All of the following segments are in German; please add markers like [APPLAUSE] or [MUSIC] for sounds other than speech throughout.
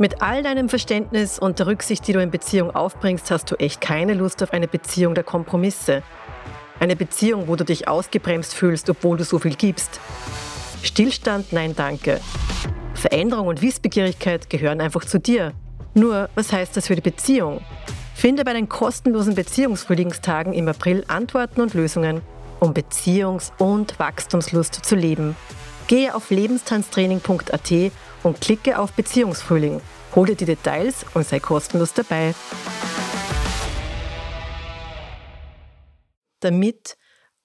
Mit all deinem Verständnis und der Rücksicht, die du in Beziehung aufbringst, hast du echt keine Lust auf eine Beziehung der Kompromisse. Eine Beziehung, wo du dich ausgebremst fühlst, obwohl du so viel gibst. Stillstand, nein, danke. Veränderung und Wissbegierigkeit gehören einfach zu dir. Nur, was heißt das für die Beziehung? Finde bei den kostenlosen Beziehungsfrühlingstagen im April Antworten und Lösungen, um Beziehungs- und Wachstumslust zu leben. Gehe auf lebenstanztraining.at und klicke auf Beziehungsfrühling. Hol dir die Details und sei kostenlos dabei. Damit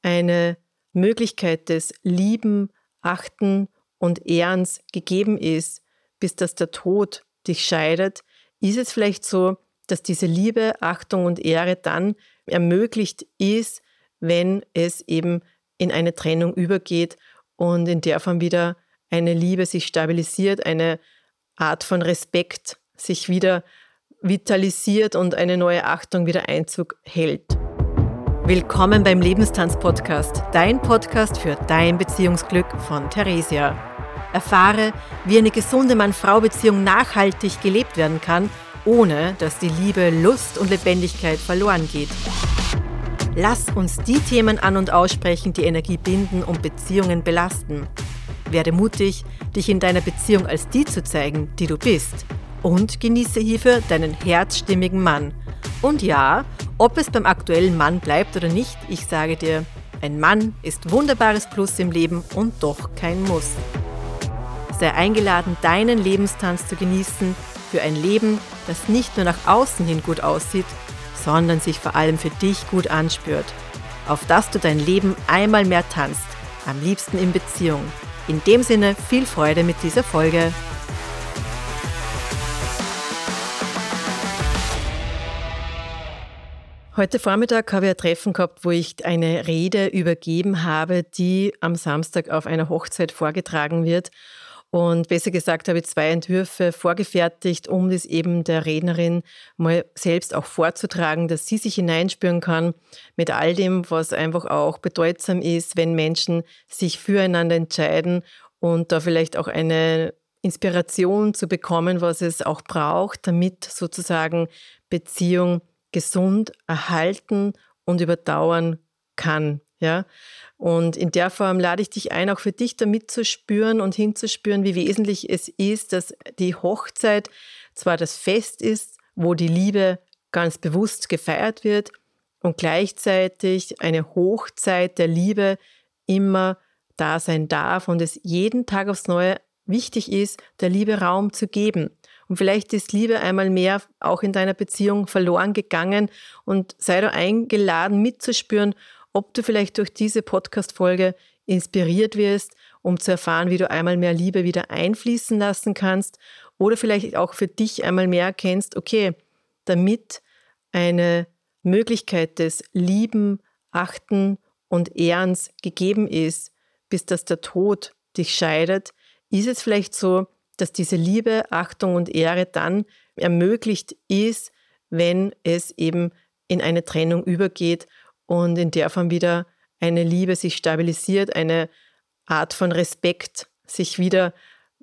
eine Möglichkeit des Lieben, Achten und Ehrens gegeben ist, bis dass der Tod dich scheidet, ist es vielleicht so, dass diese Liebe, Achtung und Ehre dann ermöglicht ist, wenn es eben in eine Trennung übergeht und in der Form wieder eine Liebe sich stabilisiert, eine Art von Respekt sich wieder vitalisiert und eine neue Achtung wieder Einzug hält. Willkommen beim Lebenstanz-Podcast, dein Podcast für dein Beziehungsglück von Theresia. Erfahre, wie eine gesunde Mann-Frau-Beziehung nachhaltig gelebt werden kann, ohne dass die Liebe, Lust und Lebendigkeit verloren geht. Lass uns die Themen an und aussprechen, die Energie binden und Beziehungen belasten. Werde mutig, dich in deiner Beziehung als die zu zeigen, die du bist. Und genieße hierfür deinen herzstimmigen Mann. Und ja, ob es beim aktuellen Mann bleibt oder nicht, ich sage dir, ein Mann ist wunderbares Plus im Leben und doch kein Muss. Sei eingeladen, deinen Lebenstanz zu genießen für ein Leben, das nicht nur nach außen hin gut aussieht, sondern sich vor allem für dich gut anspürt. Auf dass du dein Leben einmal mehr tanzt, am liebsten in Beziehung. In dem Sinne viel Freude mit dieser Folge. Heute Vormittag habe ich ein Treffen gehabt, wo ich eine Rede übergeben habe, die am Samstag auf einer Hochzeit vorgetragen wird. Und besser gesagt habe ich zwei Entwürfe vorgefertigt, um das eben der Rednerin mal selbst auch vorzutragen, dass sie sich hineinspüren kann mit all dem, was einfach auch bedeutsam ist, wenn Menschen sich füreinander entscheiden und da vielleicht auch eine Inspiration zu bekommen, was es auch braucht, damit sozusagen Beziehung gesund erhalten und überdauern kann. Ja? Und in der Form lade ich dich ein, auch für dich damit zu spüren und hinzuspüren, wie wesentlich es ist, dass die Hochzeit zwar das Fest ist, wo die Liebe ganz bewusst gefeiert wird und gleichzeitig eine Hochzeit der Liebe immer da sein darf und es jeden Tag aufs Neue wichtig ist, der Liebe Raum zu geben. Und vielleicht ist Liebe einmal mehr auch in deiner Beziehung verloren gegangen und sei du eingeladen mitzuspüren, ob du vielleicht durch diese Podcast-Folge inspiriert wirst, um zu erfahren, wie du einmal mehr Liebe wieder einfließen lassen kannst oder vielleicht auch für dich einmal mehr erkennst, okay, damit eine Möglichkeit des Lieben, Achten und Ehrens gegeben ist, bis dass der Tod dich scheidet, ist es vielleicht so, dass diese Liebe, Achtung und Ehre dann ermöglicht ist, wenn es eben in eine Trennung übergeht und in der Form wieder eine Liebe sich stabilisiert, eine Art von Respekt sich wieder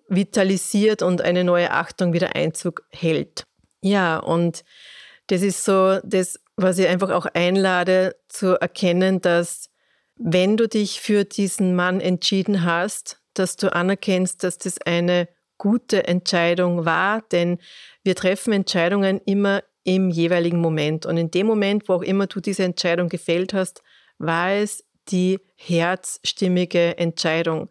vitalisiert und eine neue Achtung wieder Einzug hält. Ja, und das ist so das, was ich einfach auch einlade zu erkennen, dass wenn du dich für diesen Mann entschieden hast, dass du anerkennst, dass das eine gute Entscheidung war, denn wir treffen Entscheidungen immer im jeweiligen Moment. Und in dem Moment, wo auch immer du diese Entscheidung gefällt hast, war es die herzstimmige Entscheidung.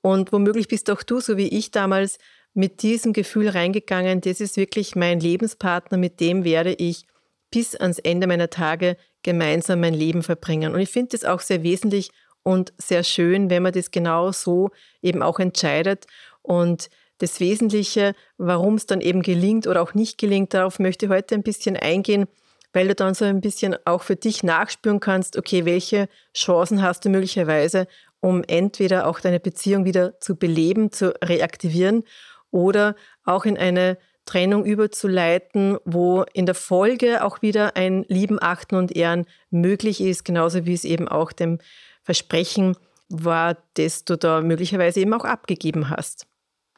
Und womöglich bist auch du, so wie ich damals, mit diesem Gefühl reingegangen, das ist wirklich mein Lebenspartner, mit dem werde ich bis ans Ende meiner Tage gemeinsam mein Leben verbringen. Und ich finde das auch sehr wesentlich und sehr schön, wenn man das genau so eben auch entscheidet. Und das Wesentliche, warum es dann eben gelingt oder auch nicht gelingt, darauf möchte ich heute ein bisschen eingehen, weil du dann so ein bisschen auch für dich nachspüren kannst, okay, welche Chancen hast du möglicherweise, um entweder auch deine Beziehung wieder zu beleben, zu reaktivieren oder auch in eine Trennung überzuleiten, wo in der Folge auch wieder ein Lieben, Achten und Ehren möglich ist, genauso wie es eben auch dem Versprechen war, das du da möglicherweise eben auch abgegeben hast.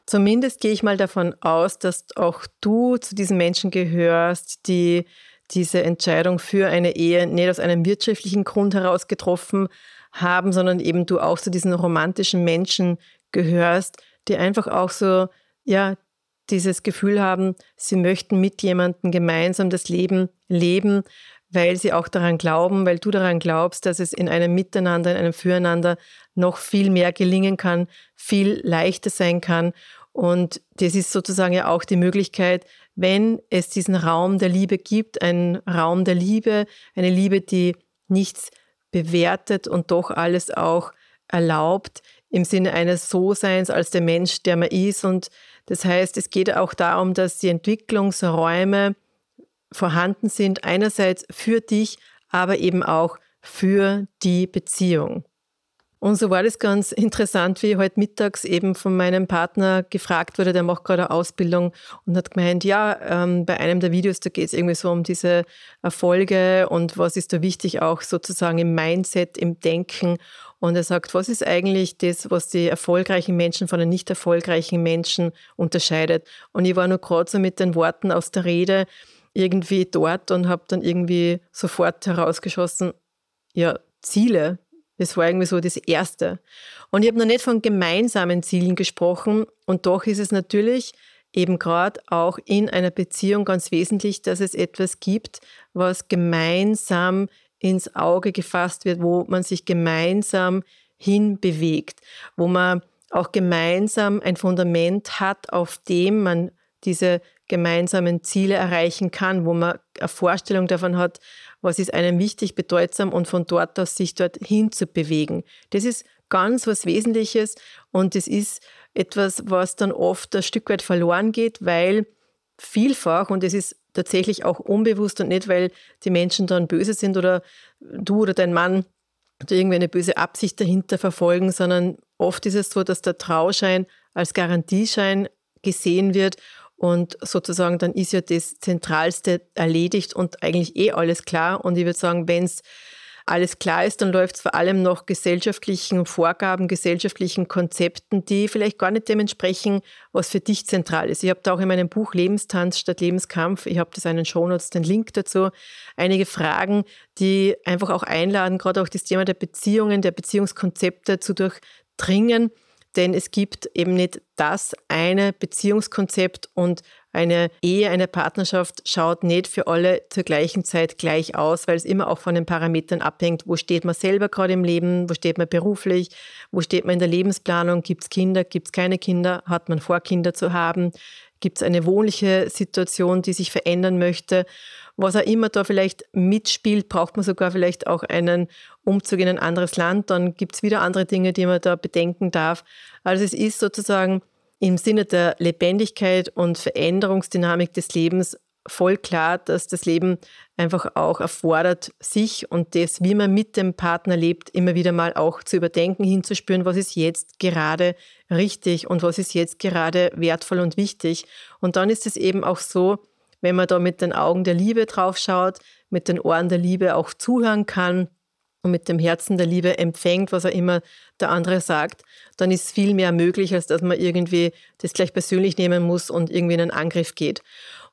Zumindest gehe ich mal davon aus, dass auch du zu diesen Menschen gehörst, die diese Entscheidung für eine Ehe nicht aus einem wirtschaftlichen Grund heraus getroffen haben, sondern eben du auch zu diesen romantischen Menschen gehörst, die einfach auch so, ja, dieses Gefühl haben, sie möchten mit jemandem gemeinsam das Leben leben, weil sie auch daran glauben, weil du daran glaubst, dass es in einem Miteinander, in einem Füreinander noch viel mehr gelingen kann, viel leichter sein kann. Und das ist sozusagen ja auch die Möglichkeit, wenn es diesen Raum der Liebe gibt, einen Raum der Liebe, eine Liebe, die nichts bewertet und doch alles auch erlaubt, im Sinne eines So-Seins als der Mensch, der man ist. Und das heißt, es geht auch darum, dass die Entwicklungsräume vorhanden sind, einerseits für dich, aber eben auch für die Beziehung. Und so war das ganz interessant, wie heute mittags eben von meinem Partner gefragt wurde, der macht gerade eine Ausbildung und hat gemeint, ja, ähm, bei einem der Videos, da geht es irgendwie so um diese Erfolge und was ist da wichtig auch sozusagen im Mindset, im Denken. Und er sagt, was ist eigentlich das, was die erfolgreichen Menschen von den nicht erfolgreichen Menschen unterscheidet? Und ich war nur gerade so mit den Worten aus der Rede, irgendwie dort und habe dann irgendwie sofort herausgeschossen, ja, Ziele. Das war irgendwie so das Erste. Und ich habe noch nicht von gemeinsamen Zielen gesprochen und doch ist es natürlich eben gerade auch in einer Beziehung ganz wesentlich, dass es etwas gibt, was gemeinsam ins Auge gefasst wird, wo man sich gemeinsam hinbewegt, wo man auch gemeinsam ein Fundament hat, auf dem man diese gemeinsamen Ziele erreichen kann, wo man eine Vorstellung davon hat, was ist einem wichtig, bedeutsam und von dort aus sich dorthin zu bewegen. Das ist ganz was Wesentliches und das ist etwas, was dann oft ein Stück weit verloren geht, weil vielfach, und es ist tatsächlich auch unbewusst und nicht, weil die Menschen dann böse sind oder du oder dein Mann irgendwie eine böse Absicht dahinter verfolgen, sondern oft ist es so, dass der Trauschein als Garantieschein gesehen wird und sozusagen dann ist ja das Zentralste erledigt und eigentlich eh alles klar. Und ich würde sagen, wenn es alles klar ist, dann läuft es vor allem noch gesellschaftlichen Vorgaben, gesellschaftlichen Konzepten, die vielleicht gar nicht dementsprechend, was für dich zentral ist. Ich habe da auch in meinem Buch Lebenstanz statt Lebenskampf, ich habe das einen Shownotes, den Link dazu, einige Fragen, die einfach auch einladen, gerade auch das Thema der Beziehungen, der Beziehungskonzepte zu durchdringen denn es gibt eben nicht das eine Beziehungskonzept und eine Ehe, eine Partnerschaft schaut nicht für alle zur gleichen Zeit gleich aus, weil es immer auch von den Parametern abhängt. Wo steht man selber gerade im Leben? Wo steht man beruflich? Wo steht man in der Lebensplanung? Gibt es Kinder? Gibt es keine Kinder? Hat man vor, Kinder zu haben? Gibt es eine wohnliche Situation, die sich verändern möchte? Was auch immer da vielleicht mitspielt, braucht man sogar vielleicht auch einen Umzug in ein anderes Land. Dann gibt es wieder andere Dinge, die man da bedenken darf. Also es ist sozusagen im Sinne der Lebendigkeit und Veränderungsdynamik des Lebens voll klar, dass das Leben einfach auch erfordert, sich und das, wie man mit dem Partner lebt, immer wieder mal auch zu überdenken, hinzuspüren, was ist jetzt gerade richtig und was ist jetzt gerade wertvoll und wichtig. Und dann ist es eben auch so, wenn man da mit den Augen der Liebe drauf schaut, mit den Ohren der Liebe auch zuhören kann und mit dem Herzen der Liebe empfängt, was er immer der andere sagt, dann ist viel mehr möglich, als dass man irgendwie das gleich persönlich nehmen muss und irgendwie in einen Angriff geht.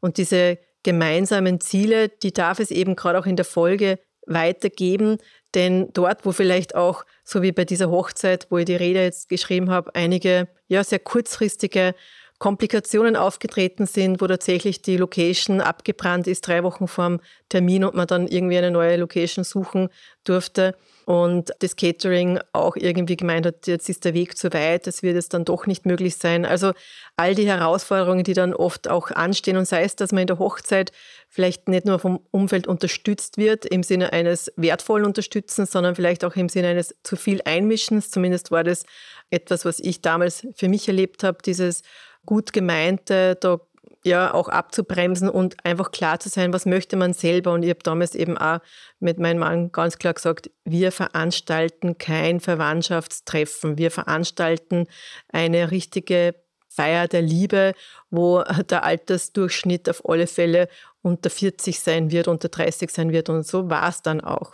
Und diese gemeinsamen Ziele, die darf es eben gerade auch in der Folge weitergeben, denn dort, wo vielleicht auch, so wie bei dieser Hochzeit, wo ich die Rede jetzt geschrieben habe, einige ja sehr kurzfristige Komplikationen aufgetreten sind, wo tatsächlich die Location abgebrannt ist, drei Wochen vorm Termin und man dann irgendwie eine neue Location suchen durfte und das Catering auch irgendwie gemeint hat, jetzt ist der Weg zu weit, das wird jetzt dann doch nicht möglich sein. Also all die Herausforderungen, die dann oft auch anstehen und sei es, dass man in der Hochzeit vielleicht nicht nur vom Umfeld unterstützt wird im Sinne eines wertvollen Unterstützens, sondern vielleicht auch im Sinne eines zu viel Einmischens. Zumindest war das etwas, was ich damals für mich erlebt habe, dieses gut gemeinte, da ja auch abzubremsen und einfach klar zu sein, was möchte man selber. Und ich habe damals eben auch mit meinem Mann ganz klar gesagt, wir veranstalten kein Verwandtschaftstreffen. Wir veranstalten eine richtige Feier der Liebe, wo der Altersdurchschnitt auf alle Fälle unter 40 sein wird, unter 30 sein wird. Und so war es dann auch.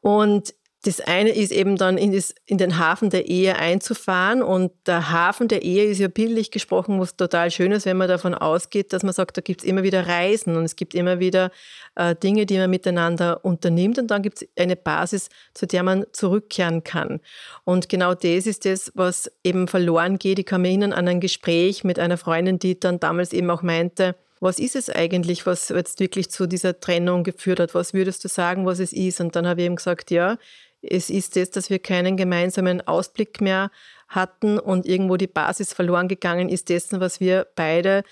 Und das eine ist eben dann in, das, in, den Hafen der Ehe einzufahren und der Hafen der Ehe ist ja bildlich gesprochen, was total schön ist, wenn man davon ausgeht, dass man sagt, da gibt es immer wieder Reisen und es gibt immer wieder äh, Dinge, die man miteinander unternimmt und dann gibt es eine Basis, zu der man zurückkehren kann. Und genau das ist das, was eben verloren geht. Ich kann mich erinnern an ein Gespräch mit einer Freundin, die dann damals eben auch meinte, was ist es eigentlich, was jetzt wirklich zu dieser Trennung geführt hat? Was würdest du sagen, was es ist? Und dann habe ich eben gesagt, ja, es ist es, dass wir keinen gemeinsamen Ausblick mehr hatten und irgendwo die Basis verloren gegangen ist dessen, was wir beide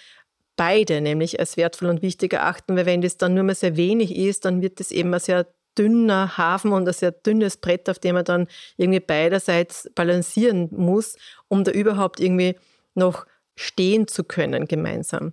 beide nämlich als wertvoll und wichtig erachten, weil wenn das dann nur mehr sehr wenig ist, dann wird es eben ein sehr dünner Hafen und ein sehr dünnes Brett, auf dem man dann irgendwie beiderseits balancieren muss, um da überhaupt irgendwie noch stehen zu können gemeinsam.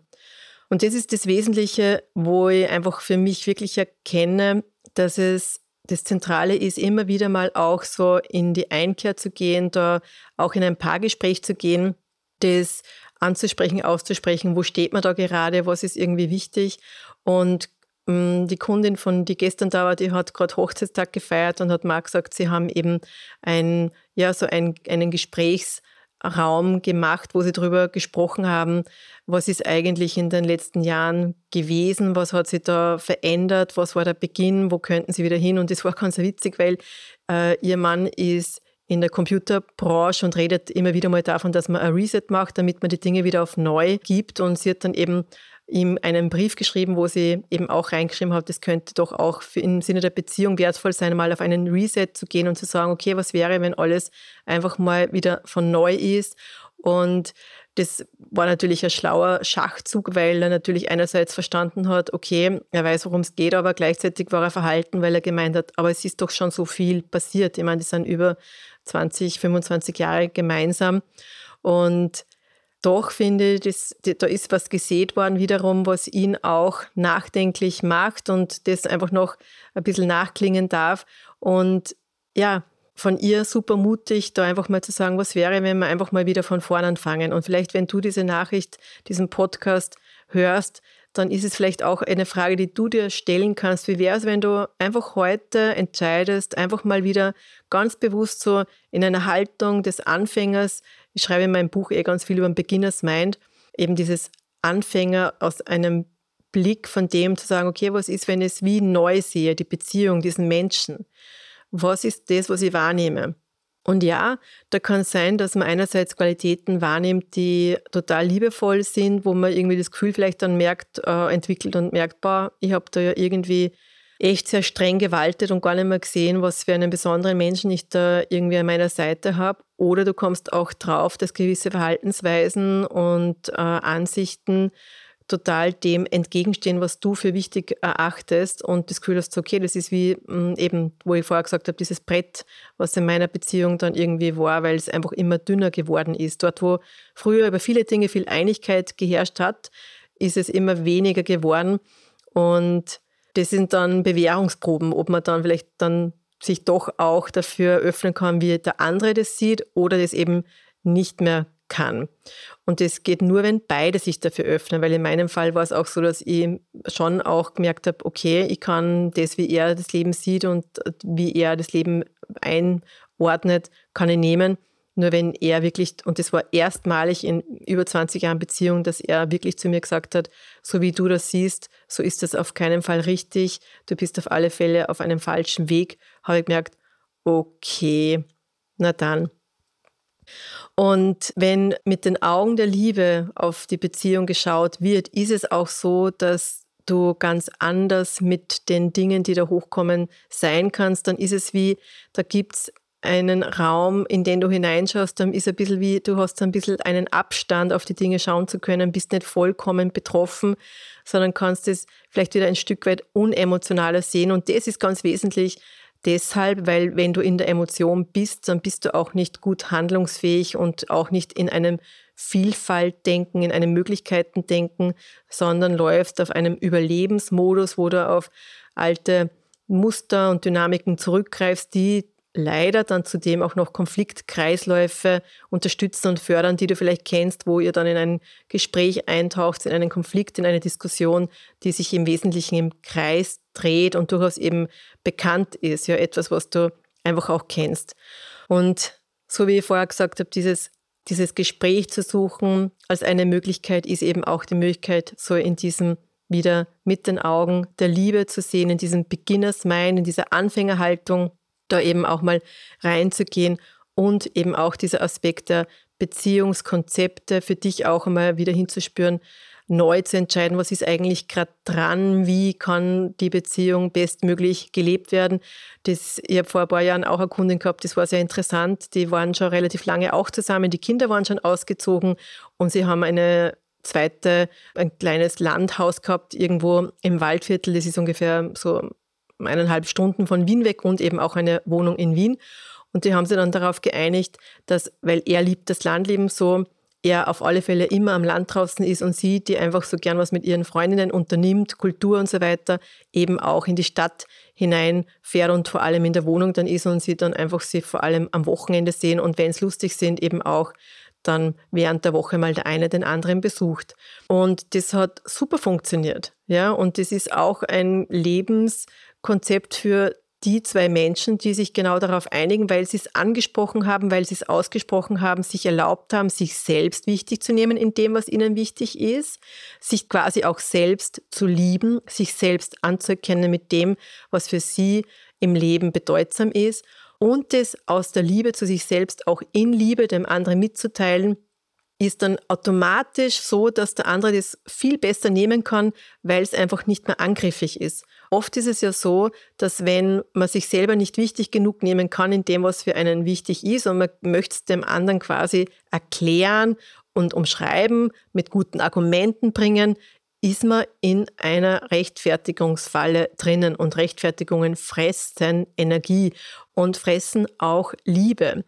Und das ist das Wesentliche, wo ich einfach für mich wirklich erkenne, dass es das Zentrale ist, immer wieder mal auch so in die Einkehr zu gehen, da auch in ein Paargespräch zu gehen, das anzusprechen, auszusprechen, wo steht man da gerade, was ist irgendwie wichtig. Und mh, mm, die Kundin von die gestern da war, die hat gerade Hochzeitstag gefeiert und hat mal gesagt, sie haben eben ein, ja, so ein, einen Gesprächs- Raum gemacht, wo sie darüber gesprochen haben, was ist eigentlich in den letzten Jahren gewesen, was hat sich da verändert, was war der Beginn, wo könnten sie wieder hin. Und das war [LAUGHS] ganz witzig, weil äh, ihr Mann ist in der Computerbranche und redet immer wieder mal davon, dass man ein Reset macht, damit man die Dinge wieder auf neu gibt. Und sie hat dann eben ihm einen Brief geschrieben, wo sie eben auch reingeschrieben hat, es könnte doch auch im Sinne der Beziehung wertvoll sein, mal auf einen Reset zu gehen und zu sagen, okay, was wäre, wenn alles einfach mal wieder von neu ist und das war natürlich ein schlauer Schachzug, weil er natürlich einerseits verstanden hat, okay, er weiß, worum es geht, aber gleichzeitig war er verhalten, weil er gemeint hat, aber es ist doch schon so viel passiert. Ich meine, die sind über 20, 25 Jahre gemeinsam und doch finde ich, das, da ist was gesät worden wiederum, was ihn auch nachdenklich macht und das einfach noch ein bisschen nachklingen darf. Und ja, von ihr super mutig, da einfach mal zu sagen, was wäre, wenn wir einfach mal wieder von vorn anfangen. Und vielleicht, wenn du diese Nachricht, diesen Podcast hörst, dann ist es vielleicht auch eine Frage, die du dir stellen kannst. Wie wäre es, wenn du einfach heute entscheidest, einfach mal wieder ganz bewusst so in einer Haltung des Anfängers ich schreibe in meinem Buch eh ganz viel über den Beginners Mind, eben dieses Anfänger aus einem Blick von dem zu sagen, okay, was ist, wenn ich es wie neu sehe, die Beziehung, diesen Menschen? Was ist das, was ich wahrnehme? Und ja, da kann es sein, dass man einerseits Qualitäten wahrnimmt, die total liebevoll sind, wo man irgendwie das Gefühl vielleicht dann merkt, äh, entwickelt und merkt, boah, ich habe da ja irgendwie echt sehr streng gewaltet und gar nicht mehr gesehen, was für einen besonderen Menschen ich da irgendwie an meiner Seite habe. Oder du kommst auch drauf, dass gewisse Verhaltensweisen und äh, Ansichten total dem entgegenstehen, was du für wichtig erachtest und das Gefühl hast, okay, das ist wie mh, mm, eben, wo ich vorher gesagt habe, dieses Brett, was in meiner Beziehung dann irgendwie war, weil es einfach immer dünner geworden ist. Dort, wo früher über viele Dinge viel Einigkeit geherrscht hat, ist es immer weniger geworden und das sind dann Bewährungsproben, ob man dann vielleicht dann sich doch auch dafür öffnen kann, wie der andere das sieht oder das eben nicht mehr kann. Und das geht nur, wenn beide sich dafür öffnen, weil in meinem Fall war es auch so, dass ich schon auch gemerkt habe, okay, ich kann das, wie er das Leben sieht und wie er das Leben einordnet, kann ich nehmen. Nur wenn er wirklich, und das war erstmalig in über 20 Jahren Beziehung, dass er wirklich zu mir gesagt hat, so wie du das siehst, so ist das auf keinen Fall richtig, du bist auf alle Fälle auf einem falschen Weg, habe ich gemerkt, okay, na dann. Und wenn mit den Augen der Liebe auf die Beziehung geschaut wird, ist es auch so, dass du ganz anders mit den Dingen, die da hochkommen, sein kannst, dann ist es wie, da gibt es einen Raum, in den du hineinschaust, dann ist ein bisschen wie, du hast ein bisschen einen Abstand, auf die Dinge schauen zu können, bist nicht vollkommen betroffen, sondern kannst es vielleicht wieder ein Stück weit unemotionaler sehen. Und das ist ganz wesentlich deshalb, weil wenn du in der Emotion bist, dann bist du auch nicht gut handlungsfähig und auch nicht in einem Vielfaltdenken, in einem Möglichkeitendenken, sondern läufst auf einem Überlebensmodus, wo du auf alte Muster und Dynamiken zurückgreifst, die leider dann zudem auch noch Konfliktkreisläufe unterstützen und fördern, die du vielleicht kennst, wo ihr dann in ein Gespräch eintaucht, in einen Konflikt, in eine Diskussion, die sich im Wesentlichen im Kreis dreht und durchaus eben bekannt ist. Ja, etwas, was du einfach auch kennst. Und so wie ich vorher gesagt habe, dieses, dieses Gespräch zu suchen als eine Möglichkeit ist eben auch die Möglichkeit, so in diesem wieder mit den Augen der Liebe zu sehen, in diesem Beginners Mind, in dieser Anfängerhaltung, da eben auch mal reinzugehen und eben auch dieser Aspekt der Beziehungskonzepte für dich auch einmal wieder hinzuspüren, neu zu entscheiden, was ist eigentlich gerade dran, wie kann die Beziehung bestmöglich gelebt werden. Das, ich habe vor ein paar Jahren auch eine Kundin gehabt, das war sehr interessant. Die waren schon relativ lange auch zusammen, die Kinder waren schon ausgezogen und sie haben eine zweite, ein kleines Landhaus gehabt, irgendwo im Waldviertel. Das ist ungefähr so eineinhalb Stunden von Wien weg und eben auch eine Wohnung in Wien. Und die haben sich dann darauf geeinigt, dass, weil er liebt das Landleben so, er auf alle Fälle immer am Land draußen ist und sie, die einfach so gern was mit ihren Freundinnen unternimmt, Kultur und so weiter, eben auch in die Stadt hineinfährt und vor allem in der Wohnung dann ist und sie dann einfach sie vor allem am Wochenende sehen und wenn es lustig sind, eben auch dann während der Woche mal der eine den anderen besucht. Und das hat super funktioniert. Ja, und das ist auch ein Lebenskonzept für die zwei Menschen, die sich genau darauf einigen, weil sie es angesprochen haben, weil sie es ausgesprochen haben, sich erlaubt haben, sich selbst wichtig zu nehmen in dem, was ihnen wichtig ist, sich quasi auch selbst zu lieben, sich selbst anzuerkennen mit dem, was für sie im Leben bedeutsam ist und das aus der Liebe zu sich selbst auch in Liebe dem anderen mitzuteilen, ist dann automatisch so, dass der andere das viel besser nehmen kann, weil es einfach nicht mehr angriffig ist. Oft ist es ja so, dass wenn man sich selber nicht wichtig genug nehmen kann in dem, was für einen wichtig ist und man möchte es dem anderen quasi erklären und umschreiben, mit guten Argumenten bringen, ist man in einer Rechtfertigungsfalle drinnen und Rechtfertigungen fressen Energie und fressen auch Liebe.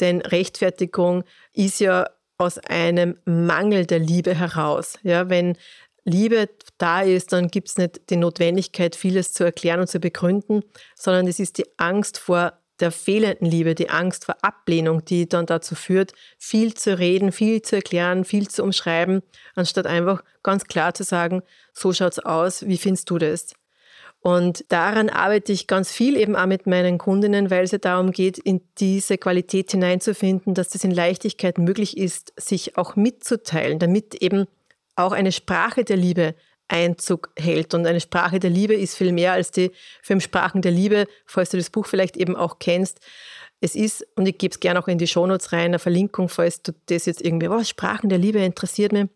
Denn Rechtfertigung ist ja aus einem Mangel der Liebe heraus. Ja, wenn Liebe da ist, dann gibt es nicht die Notwendigkeit, vieles zu erklären und zu begründen, sondern es ist die Angst vor der fehlenden Liebe, die Angst vor Ablehnung, die dann dazu führt, viel zu reden, viel zu erklären, viel zu umschreiben, anstatt einfach ganz klar zu sagen, so schaut's aus, wie findest du das? Und daran arbeite ich ganz viel eben auch mit meinen Kundinnen, weil es ja darum geht, in diese Qualität hineinzufinden, dass das in Leichtigkeit möglich ist, sich auch mitzuteilen, damit eben auch eine Sprache der Liebe Einzug hält. Und eine Sprache der Liebe ist viel mehr als die fünf Sprachen der Liebe, falls du das Buch vielleicht eben auch kennst. Es ist, und ich gebe es gerne auch in die Shownotes rein, eine Verlinkung, falls du das jetzt irgendwie, was, Sprachen der Liebe interessiert mich.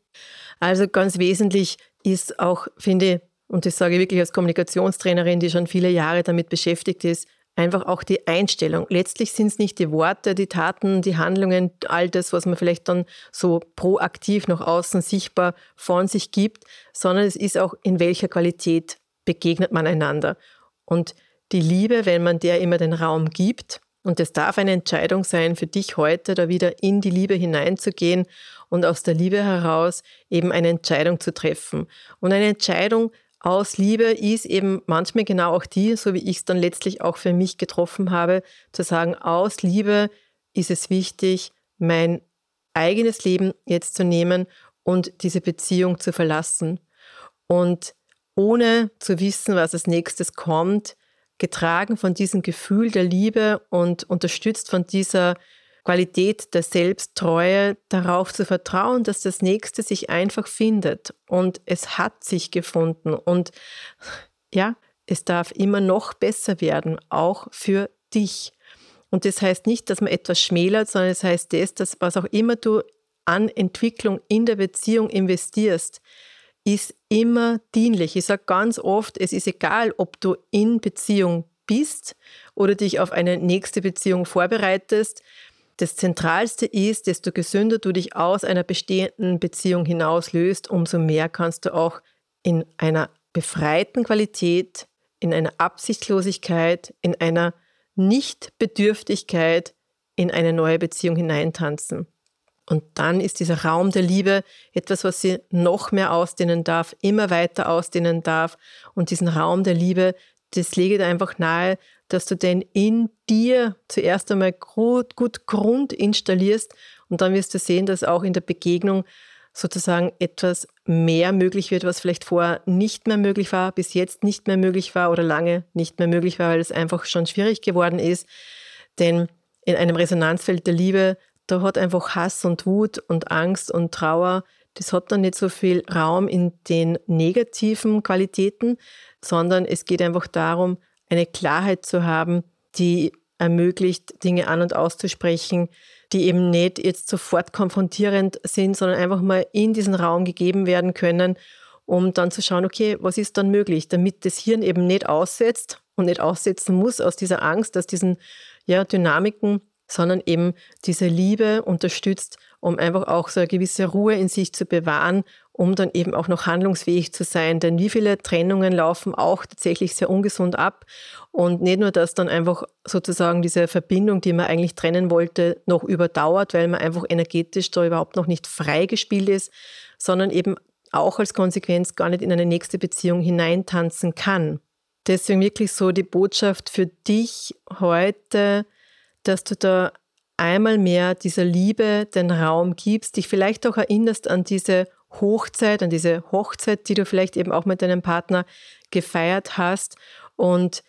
Also ganz wesentlich ist auch, finde ich, und das sage ich wirklich als Kommunikationstrainerin, die schon viele Jahre damit beschäftigt ist, einfach auch die Einstellung. Letztlich sind es nicht die Worte, die Taten, die Handlungen, all das, was man vielleicht dann so proaktiv nach außen sichtbar von sich gibt, sondern es ist auch, in welcher Qualität begegnet man einander. Und die Liebe, wenn man der immer den Raum gibt, und es darf eine Entscheidung sein für dich heute, da wieder in die Liebe hineinzugehen und aus der Liebe heraus eben eine Entscheidung zu treffen. Und eine Entscheidung aus Liebe ist eben manchmal genau auch die, so wie ich es dann letztlich auch für mich getroffen habe, zu sagen, aus Liebe ist es wichtig, mein eigenes Leben jetzt zu nehmen und diese Beziehung zu verlassen. Und ohne zu wissen, was als nächstes kommt, getragen von diesem Gefühl der Liebe und unterstützt von dieser Qualität der Selbsttreue, darauf zu vertrauen, dass das Nächste sich einfach findet. Und es hat sich gefunden. Und ja, es darf immer noch besser werden, auch für dich. Und das heißt nicht, dass man etwas schmälert, sondern es das heißt das, dass was auch immer du an Entwicklung in der Beziehung investierst, ist immer dienlich. Ich sage ganz oft, es ist egal, ob du in Beziehung bist oder dich auf eine nächste Beziehung vorbereitest. Das Zentralste ist, desto gesünder du dich aus einer bestehenden Beziehung hinauslöst, umso mehr kannst du auch in einer befreiten Qualität, in einer Absichtslosigkeit, in einer Nichtbedürftigkeit in eine neue Beziehung hineintanzen. Und dann ist dieser Raum der Liebe etwas, was sie noch mehr ausdehnen darf, immer weiter ausdehnen darf. Und diesen Raum der Liebe, das lege dir einfach nahe, dass du den in dir zuerst einmal gut, gut Grund installierst und dann wirst du sehen, dass auch in der Begegnung sozusagen etwas mehr möglich wird, was vielleicht vorher nicht mehr möglich war, bis jetzt nicht mehr möglich war oder lange nicht mehr möglich war, weil es einfach schon schwierig geworden ist. Denn in einem Resonanzfeld der Liebe, da hat einfach Hass und Wut und Angst und Trauer, das hat dann nicht so viel Raum in den negativen Qualitäten, sondern es geht einfach darum, eine Klarheit zu haben, die ermöglicht, Dinge an und auszusprechen, die eben nicht jetzt sofort konfrontierend sind, sondern einfach mal in diesen Raum gegeben werden können, um dann zu schauen, okay, was ist dann möglich, damit das Hirn eben nicht aussetzt und nicht aussetzen muss aus dieser Angst, aus diesen ja, Dynamiken, sondern eben diese Liebe unterstützt, um einfach auch so eine gewisse Ruhe in sich zu bewahren, um dann eben auch noch handlungsfähig zu sein. Denn wie viele Trennungen laufen auch tatsächlich sehr ungesund ab. Und nicht nur, dass dann einfach sozusagen diese Verbindung, die man eigentlich trennen wollte, noch überdauert, weil man einfach energetisch da überhaupt noch nicht freigespielt ist, sondern eben auch als Konsequenz gar nicht in eine nächste Beziehung hineintanzen kann. Deswegen wirklich so die Botschaft für dich heute, dass du da einmal mehr dieser Liebe den Raum gibst, dich vielleicht auch erinnerst an diese Hochzeit, an diese Hochzeit, die du vielleicht eben auch mit deinem Partner gefeiert hast. Und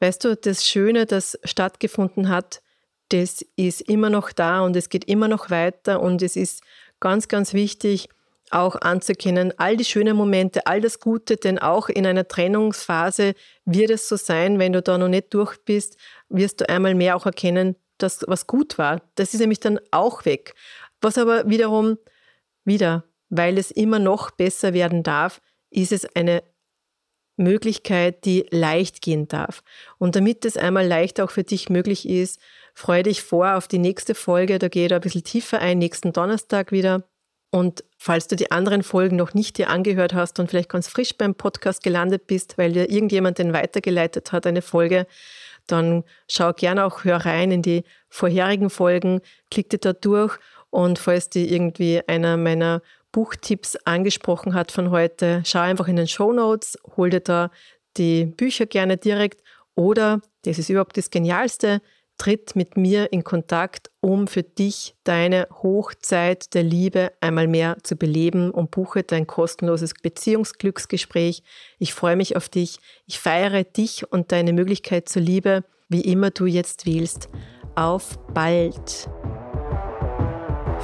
weißt du, das Schöne, das stattgefunden hat, das ist immer noch da und es geht immer noch weiter und es ist ganz, ganz wichtig, auch anzuerkennen, all die schönen Momente, all das Gute, denn auch in einer Trennungsphase wird es so sein, wenn du da noch nicht durch bist, wirst du einmal mehr auch erkennen, das, was gut war, das ist nämlich dann auch weg. Was aber wiederum wieder, weil es immer noch besser werden darf, ist es eine Möglichkeit, die leicht gehen darf. Und damit es einmal leicht auch für dich möglich ist, freue dich vor auf die nächste Folge. Da geht er ein bisschen tiefer ein, nächsten Donnerstag wieder. Und falls du die anderen Folgen noch nicht dir angehört hast und vielleicht ganz frisch beim Podcast gelandet bist, weil dir irgendjemand den weitergeleitet hat, eine Folge, dann schau gerne auch, hör rein in die vorherigen Folgen, klick dir da durch und falls dir irgendwie einer meiner Buchtipps angesprochen hat von heute, schau einfach in den Show Notes, hol dir da die Bücher gerne direkt oder, das ist überhaupt das Genialste, tritt mit mir in Kontakt, um für dich deine Hochzeit der Liebe einmal mehr zu beleben und buche dein kostenloses Beziehungsglücksgespräch. Ich freue mich auf dich. Ich feiere dich und deine Möglichkeit zur Liebe, wie immer du jetzt wählst. Auf bald!